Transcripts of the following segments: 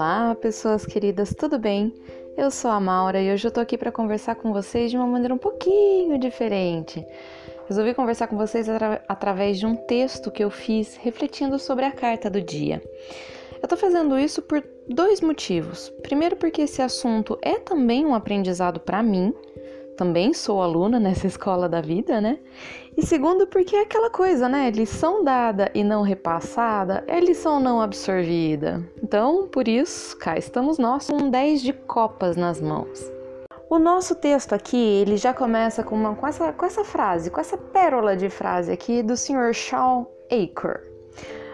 Olá, pessoas queridas, tudo bem? Eu sou a Maura e hoje eu tô aqui para conversar com vocês de uma maneira um pouquinho diferente. Resolvi conversar com vocês atra através de um texto que eu fiz refletindo sobre a carta do dia. Eu tô fazendo isso por dois motivos. Primeiro, porque esse assunto é também um aprendizado para mim, também sou aluna nessa escola da vida, né? E segundo, porque é aquela coisa, né? Lição dada e não repassada é lição não absorvida. Então, por isso, cá estamos nós com 10 de copas nas mãos. O nosso texto aqui, ele já começa com, uma, com, essa, com essa frase, com essa pérola de frase aqui do Sr. Sean Aker.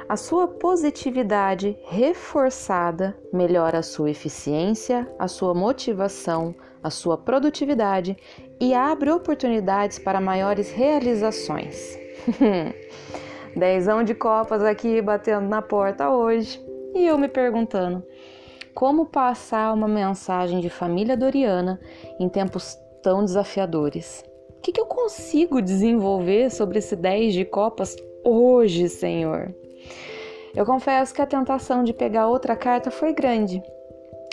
A sua positividade reforçada melhora a sua eficiência, a sua motivação, a sua produtividade e abre oportunidades para maiores realizações. Dezão de copas aqui batendo na porta hoje e eu me perguntando como passar uma mensagem de família doriana em tempos tão desafiadores. O que, que eu consigo desenvolver sobre esse 10 de copas hoje, Senhor? Eu confesso que a tentação de pegar outra carta foi grande.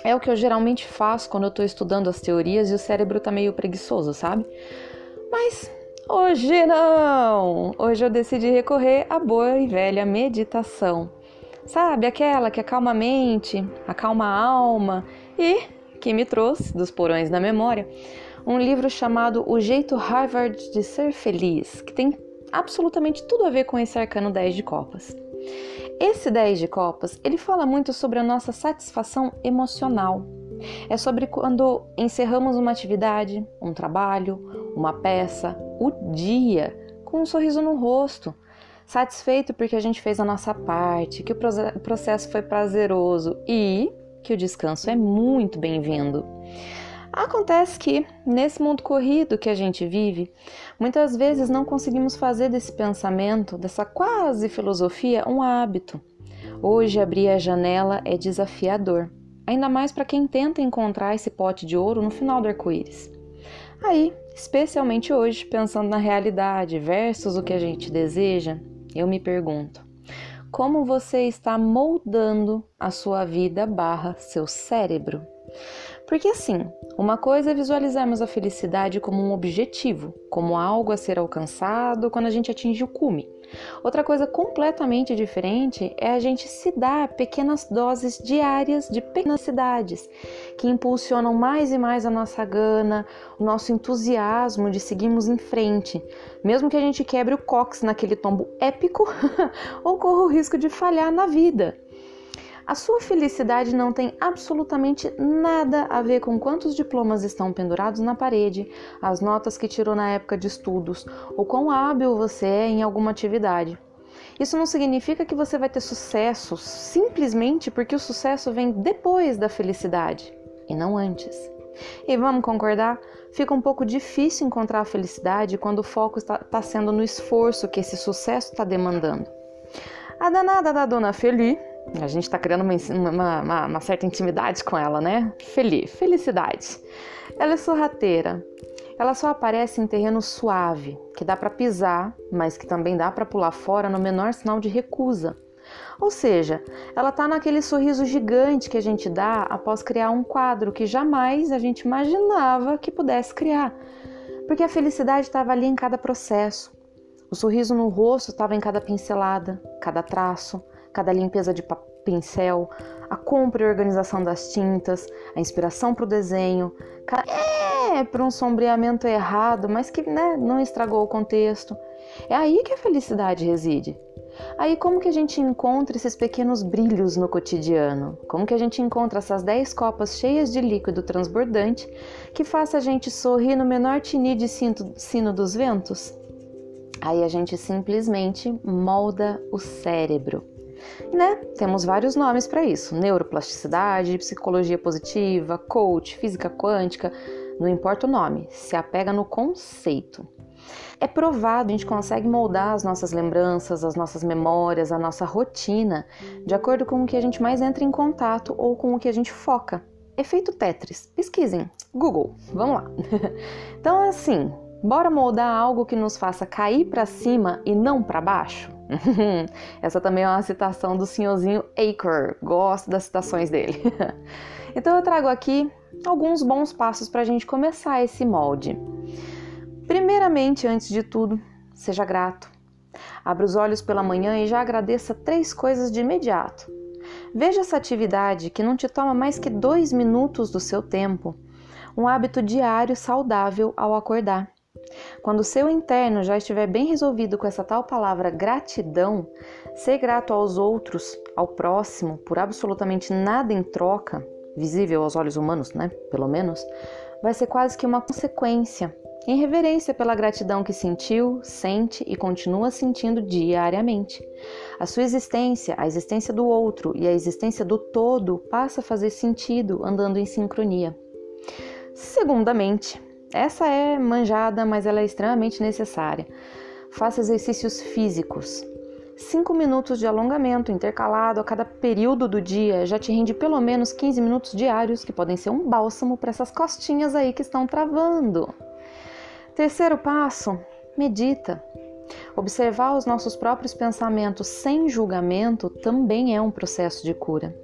É o que eu geralmente faço quando eu estou estudando as teorias e o cérebro tá meio preguiçoso, sabe? Mas hoje não! Hoje eu decidi recorrer à boa e velha meditação. Sabe, aquela que acalma a mente, acalma a alma e que me trouxe dos porões da memória um livro chamado O Jeito Harvard de Ser Feliz, que tem absolutamente tudo a ver com esse arcano 10 de copas. Esse 10 de copas, ele fala muito sobre a nossa satisfação emocional. É sobre quando encerramos uma atividade, um trabalho, uma peça, o dia, com um sorriso no rosto, satisfeito porque a gente fez a nossa parte, que o processo foi prazeroso e que o descanso é muito bem-vindo. Acontece que, nesse mundo corrido que a gente vive, muitas vezes não conseguimos fazer desse pensamento, dessa quase filosofia, um hábito. Hoje, abrir a janela é desafiador, ainda mais para quem tenta encontrar esse pote de ouro no final do arco-íris. Aí, especialmente hoje, pensando na realidade versus o que a gente deseja, eu me pergunto: como você está moldando a sua vida barra seu cérebro? Porque assim, uma coisa é visualizarmos a felicidade como um objetivo, como algo a ser alcançado quando a gente atinge o cume. Outra coisa completamente diferente é a gente se dar pequenas doses diárias de pequenas cidades que impulsionam mais e mais a nossa gana, o nosso entusiasmo de seguirmos em frente, mesmo que a gente quebre o cox naquele tombo épico ou corra o risco de falhar na vida. A sua felicidade não tem absolutamente nada a ver com quantos diplomas estão pendurados na parede, as notas que tirou na época de estudos ou quão hábil você é em alguma atividade. Isso não significa que você vai ter sucesso simplesmente porque o sucesso vem depois da felicidade e não antes. E vamos concordar? Fica um pouco difícil encontrar a felicidade quando o foco está, está sendo no esforço que esse sucesso está demandando. A danada da dona Feli a gente está criando uma, uma, uma, certa intimidade com ela, né? Feliz, felicidade. Ela é sorrateira. Ela só aparece em terreno suave, que dá para pisar, mas que também dá para pular fora no menor sinal de recusa. Ou seja, ela está naquele sorriso gigante que a gente dá após criar um quadro que jamais a gente imaginava que pudesse criar. Porque a felicidade estava ali em cada processo. O sorriso no rosto estava em cada pincelada, cada traço, cada limpeza de pincel, a compra e organização das tintas, a inspiração para o desenho, é para um sombreamento errado, mas que né, não estragou o contexto. É aí que a felicidade reside. Aí como que a gente encontra esses pequenos brilhos no cotidiano? Como que a gente encontra essas 10 copas cheias de líquido transbordante que faça a gente sorrir no menor tinir de sino dos ventos? Aí a gente simplesmente molda o cérebro né? Temos vários nomes para isso: neuroplasticidade, psicologia positiva, coach, física quântica, não importa o nome, se apega no conceito. É provado, a gente consegue moldar as nossas lembranças, as nossas memórias, a nossa rotina, de acordo com o que a gente mais entra em contato ou com o que a gente foca. Efeito Tetris. Pesquisem. Google. Vamos lá. então, assim, Bora moldar algo que nos faça cair para cima e não para baixo? Essa também é uma citação do senhorzinho Aker. Gosto das citações dele. então eu trago aqui alguns bons passos para a gente começar esse molde. Primeiramente, antes de tudo, seja grato. Abra os olhos pela manhã e já agradeça três coisas de imediato. Veja essa atividade que não te toma mais que dois minutos do seu tempo, um hábito diário saudável ao acordar. Quando o seu interno já estiver bem resolvido com essa tal palavra gratidão, ser grato aos outros, ao próximo, por absolutamente nada em troca, visível aos olhos humanos, né? Pelo menos, vai ser quase que uma consequência, em reverência pela gratidão que sentiu, sente e continua sentindo diariamente. A sua existência, a existência do outro e a existência do todo passa a fazer sentido andando em sincronia. Segundamente, essa é manjada, mas ela é extremamente necessária. Faça exercícios físicos. Cinco minutos de alongamento intercalado a cada período do dia já te rende pelo menos 15 minutos diários, que podem ser um bálsamo para essas costinhas aí que estão travando. Terceiro passo: medita. Observar os nossos próprios pensamentos sem julgamento também é um processo de cura.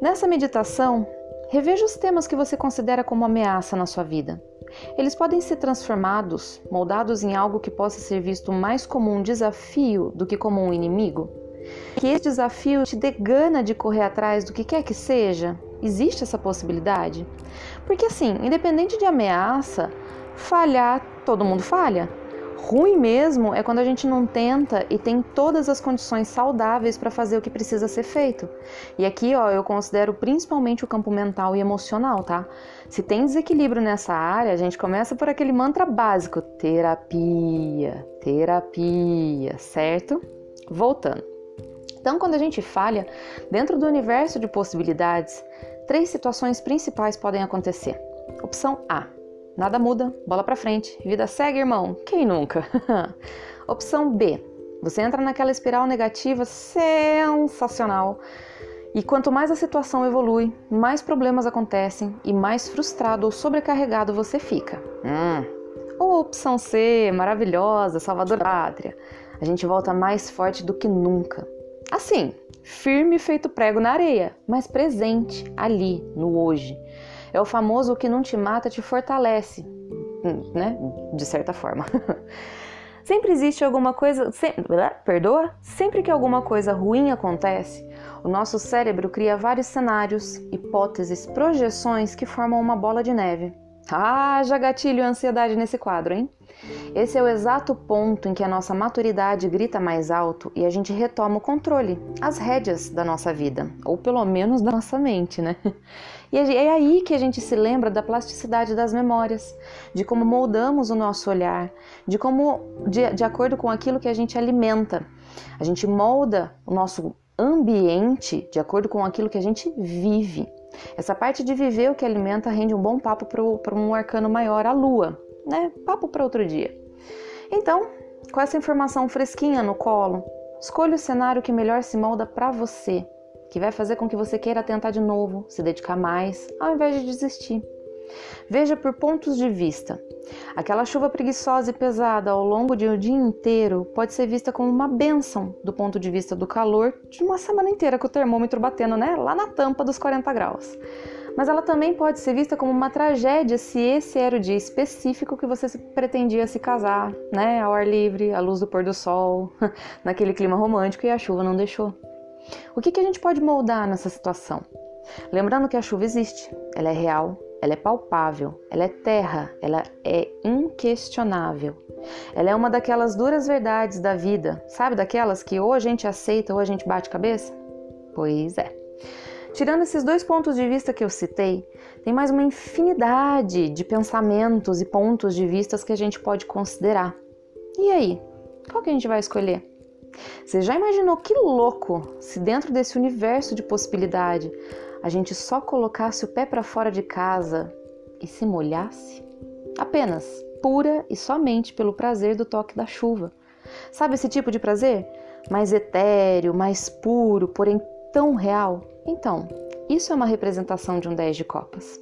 Nessa meditação, reveja os temas que você considera como ameaça na sua vida. Eles podem ser transformados, moldados em algo que possa ser visto mais como um desafio do que como um inimigo? Que esse desafio te dê gana de correr atrás do que quer que seja? Existe essa possibilidade? Porque assim, independente de ameaça, falhar, todo mundo falha. Ruim mesmo é quando a gente não tenta e tem todas as condições saudáveis para fazer o que precisa ser feito. E aqui, ó, eu considero principalmente o campo mental e emocional, tá? Se tem desequilíbrio nessa área, a gente começa por aquele mantra básico: terapia, terapia, certo? Voltando. Então, quando a gente falha, dentro do universo de possibilidades, três situações principais podem acontecer. Opção A: Nada muda, bola para frente, vida segue, irmão. Quem nunca? Opção B. Você entra naquela espiral negativa sensacional. E quanto mais a situação evolui, mais problemas acontecem e mais frustrado ou sobrecarregado você fica. Hum. Ou opção C, maravilhosa, salvadora pátria. A gente volta mais forte do que nunca. Assim, firme feito prego na areia, mas presente ali, no hoje. É o famoso o que não te mata te fortalece, hum, né? De certa forma. Sempre existe alguma coisa, sempre, perdoa? Sempre que alguma coisa ruim acontece, o nosso cérebro cria vários cenários, hipóteses, projeções que formam uma bola de neve. Ah, já gatilho a ansiedade nesse quadro, hein? Esse é o exato ponto em que a nossa maturidade grita mais alto e a gente retoma o controle, as rédeas da nossa vida, ou pelo menos da nossa mente, né? E é aí que a gente se lembra da plasticidade das memórias, de como moldamos o nosso olhar, de como, de, de acordo com aquilo que a gente alimenta, a gente molda o nosso ambiente de acordo com aquilo que a gente vive. Essa parte de viver o que alimenta rende um bom papo para um arcano maior, a lua, né? Papo para outro dia. Então, com essa informação fresquinha no colo, escolha o cenário que melhor se molda para você, que vai fazer com que você queira tentar de novo, se dedicar mais, ao invés de desistir. Veja por pontos de vista. Aquela chuva preguiçosa e pesada ao longo de um dia inteiro pode ser vista como uma benção do ponto de vista do calor de uma semana inteira com o termômetro batendo né, lá na tampa dos 40 graus. Mas ela também pode ser vista como uma tragédia se esse era o dia específico que você pretendia se casar, né, ao ar livre, à luz do pôr do sol, naquele clima romântico e a chuva não deixou. O que, que a gente pode moldar nessa situação? Lembrando que a chuva existe, ela é real, ela é palpável, ela é terra, ela é inquestionável. Ela é uma daquelas duras verdades da vida, sabe daquelas que ou a gente aceita ou a gente bate cabeça? Pois é. Tirando esses dois pontos de vista que eu citei, tem mais uma infinidade de pensamentos e pontos de vistas que a gente pode considerar. E aí, qual que a gente vai escolher? Você já imaginou que louco se dentro desse universo de possibilidade a gente só colocasse o pé para fora de casa e se molhasse? Apenas, pura e somente pelo prazer do toque da chuva. Sabe esse tipo de prazer? Mais etéreo, mais puro, porém tão real? Então, isso é uma representação de um 10 de copas.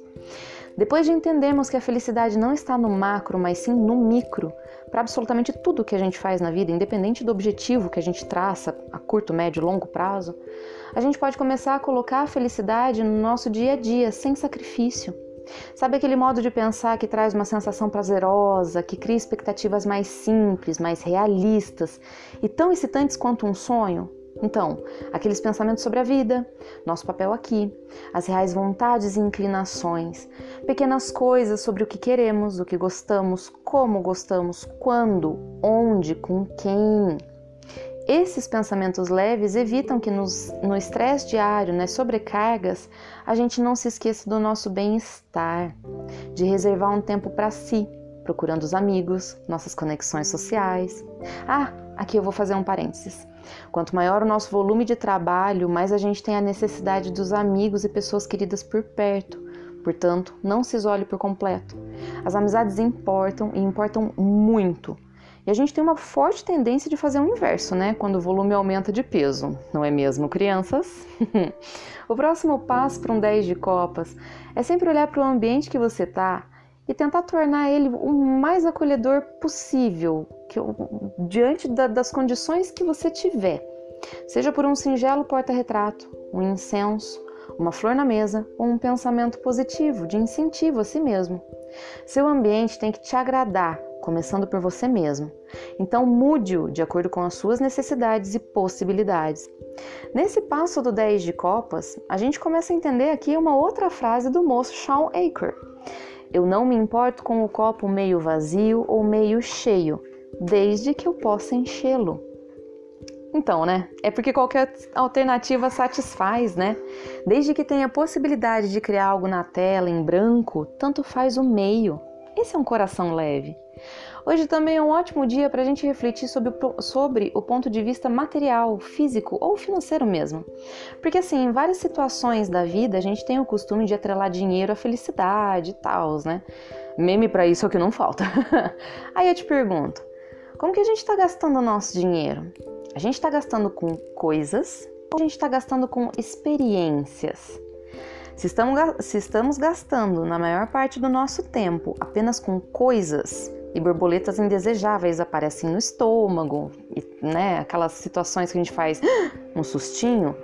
Depois de entendermos que a felicidade não está no macro, mas sim no micro, para absolutamente tudo que a gente faz na vida, independente do objetivo que a gente traça a curto, médio, longo prazo, a gente pode começar a colocar a felicidade no nosso dia a dia, sem sacrifício. Sabe aquele modo de pensar que traz uma sensação prazerosa, que cria expectativas mais simples, mais realistas e tão excitantes quanto um sonho? Então, aqueles pensamentos sobre a vida, nosso papel aqui, as reais vontades e inclinações, pequenas coisas sobre o que queremos, o que gostamos, como gostamos, quando, onde, com quem. Esses pensamentos leves evitam que nos, no estresse diário, nas sobrecargas, a gente não se esqueça do nosso bem-estar, de reservar um tempo para si, procurando os amigos, nossas conexões sociais. Ah, aqui eu vou fazer um parênteses. Quanto maior o nosso volume de trabalho, mais a gente tem a necessidade dos amigos e pessoas queridas por perto. Portanto, não se isole por completo. As amizades importam e importam muito. E a gente tem uma forte tendência de fazer o inverso, né? Quando o volume aumenta de peso, não é mesmo, crianças? o próximo passo para um 10 de copas é sempre olhar para o ambiente que você está e tentar tornar ele o mais acolhedor possível, que, diante da, das condições que você tiver. Seja por um singelo porta-retrato, um incenso, uma flor na mesa ou um pensamento positivo, de incentivo a si mesmo. Seu ambiente tem que te agradar, começando por você mesmo. Então mude-o de acordo com as suas necessidades e possibilidades. Nesse passo do 10 de copas, a gente começa a entender aqui uma outra frase do moço Sean Aker. Eu não me importo com o copo meio vazio ou meio cheio, desde que eu possa enchê-lo. Então, né? É porque qualquer alternativa satisfaz, né? Desde que tenha possibilidade de criar algo na tela em branco, tanto faz o meio. Esse é um coração leve. Hoje também é um ótimo dia para a gente refletir sobre o, sobre o ponto de vista material, físico ou financeiro mesmo. Porque, assim, em várias situações da vida a gente tem o costume de atrelar dinheiro à felicidade e tal, né? Meme para isso é o que não falta. Aí eu te pergunto: como que a gente está gastando o nosso dinheiro? A gente está gastando com coisas ou a gente está gastando com experiências? Se estamos, se estamos gastando na maior parte do nosso tempo apenas com coisas, e borboletas indesejáveis aparecem no estômago, e, né, aquelas situações que a gente faz um sustinho,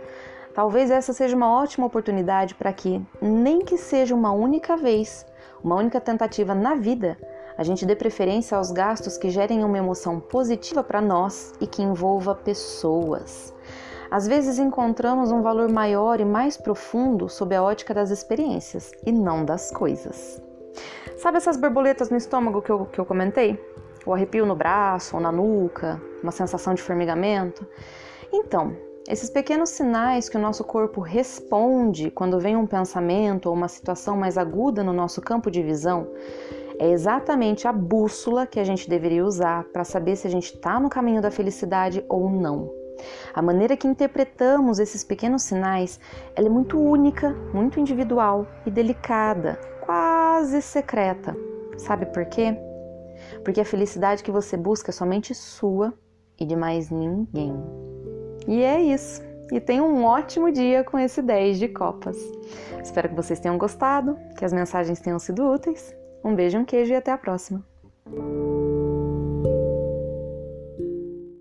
talvez essa seja uma ótima oportunidade para que, nem que seja uma única vez, uma única tentativa na vida, a gente dê preferência aos gastos que gerem uma emoção positiva para nós e que envolva pessoas. Às vezes encontramos um valor maior e mais profundo sob a ótica das experiências e não das coisas. Sabe essas borboletas no estômago que eu, que eu comentei? O arrepio no braço ou na nuca, uma sensação de formigamento? Então, esses pequenos sinais que o nosso corpo responde quando vem um pensamento ou uma situação mais aguda no nosso campo de visão é exatamente a bússola que a gente deveria usar para saber se a gente está no caminho da felicidade ou não. A maneira que interpretamos esses pequenos sinais é muito única, muito individual e delicada, quase secreta. Sabe por quê? Porque a felicidade que você busca é somente sua e de mais ninguém. E é isso. E tenha um ótimo dia com esse 10 de copas. Espero que vocês tenham gostado, que as mensagens tenham sido úteis. Um beijo, um queijo e até a próxima.